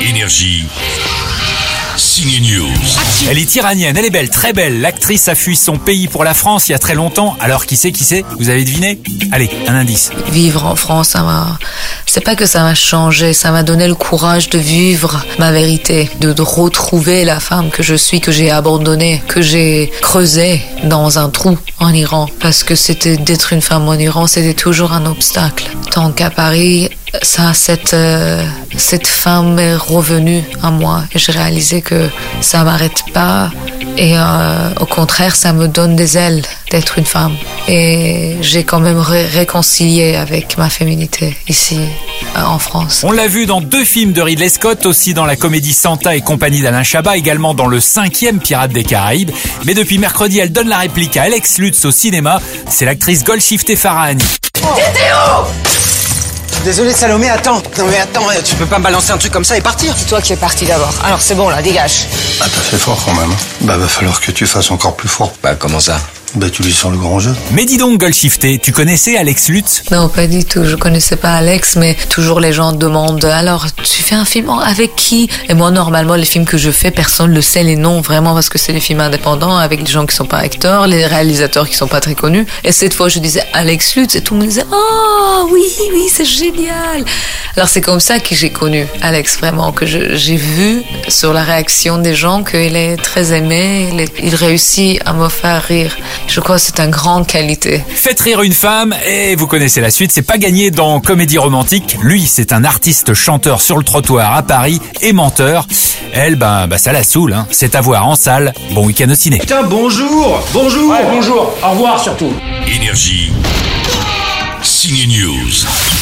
Énergie. Signe News. Elle est iranienne, elle est belle, très belle. L'actrice a fui son pays pour la France il y a très longtemps. Alors qui c'est, qui c'est? Vous avez deviné? Allez, un indice. Vivre en France, ça m'a. C'est pas que ça m'a changé, ça m'a donné le courage de vivre ma vérité, de, de retrouver la femme que je suis, que j'ai abandonnée, que j'ai creusée dans un trou en Iran. Parce que c'était d'être une femme en Iran, c'était toujours un obstacle. Tant qu'à Paris, ça, cette, euh, cette femme est revenue à moi. Et j'ai réalisé que ça m'arrête pas. Et euh, au contraire, ça me donne des ailes d'être une femme. Et j'ai quand même ré- réconcilié avec ma féminité ici, en France. On l'a vu dans deux films de Ridley Scott, aussi dans la comédie Santa et compagnie d'Alain Chabat, également dans le cinquième Pirate des Caraïbes. Mais depuis mercredi, elle donne la réplique à Alex Lutz au cinéma. C'est l'actrice Golshifteh Farahani. Désolé Salomé, attends. Non mais attends, euh, tu peux pas me balancer un truc comme ça et partir. C'est toi qui es parti d'abord. Alors c'est bon là, dégage. Ah, t'as fait fort quand même. hein. Bah, va falloir que tu fasses encore plus fort. Bah comment ça? Bah, tu lui sens le grand jeu. Mais dis donc, Golshifteh, tu connaissais Alex Lutz? Non, pas du tout. Je connaissais pas Alex, mais toujours les gens demandent alors tu fais un film avec qui? Et moi, normalement, les films que je fais, personne le sait les noms vraiment parce que c'est des films indépendants avec des gens qui sont pas acteurs, les réalisateurs qui sont pas très connus. Et cette fois, je disais Alex Lutz et tout le monde disait oh oui oui c'est génial. Alors c'est comme ça que j'ai connu Alex vraiment que j'ai vu sur la réaction des gens qu'il est très aimé, il, est- il réussit à me faire rire. Je crois que c'est une grande qualité. Faites rire une femme et vous connaissez la suite, c'est pas gagné dans Comédie romantique. Lui, c'est un artiste chanteur sur le trottoir à Paris et menteur. Elle, ben, bah, ça la saoule, hein. c'est à voir en salle. Bon week-end au ciné. Putain, bonjour Bonjour Ouais, bonjour. Au revoir surtout. Énergie. Signe News.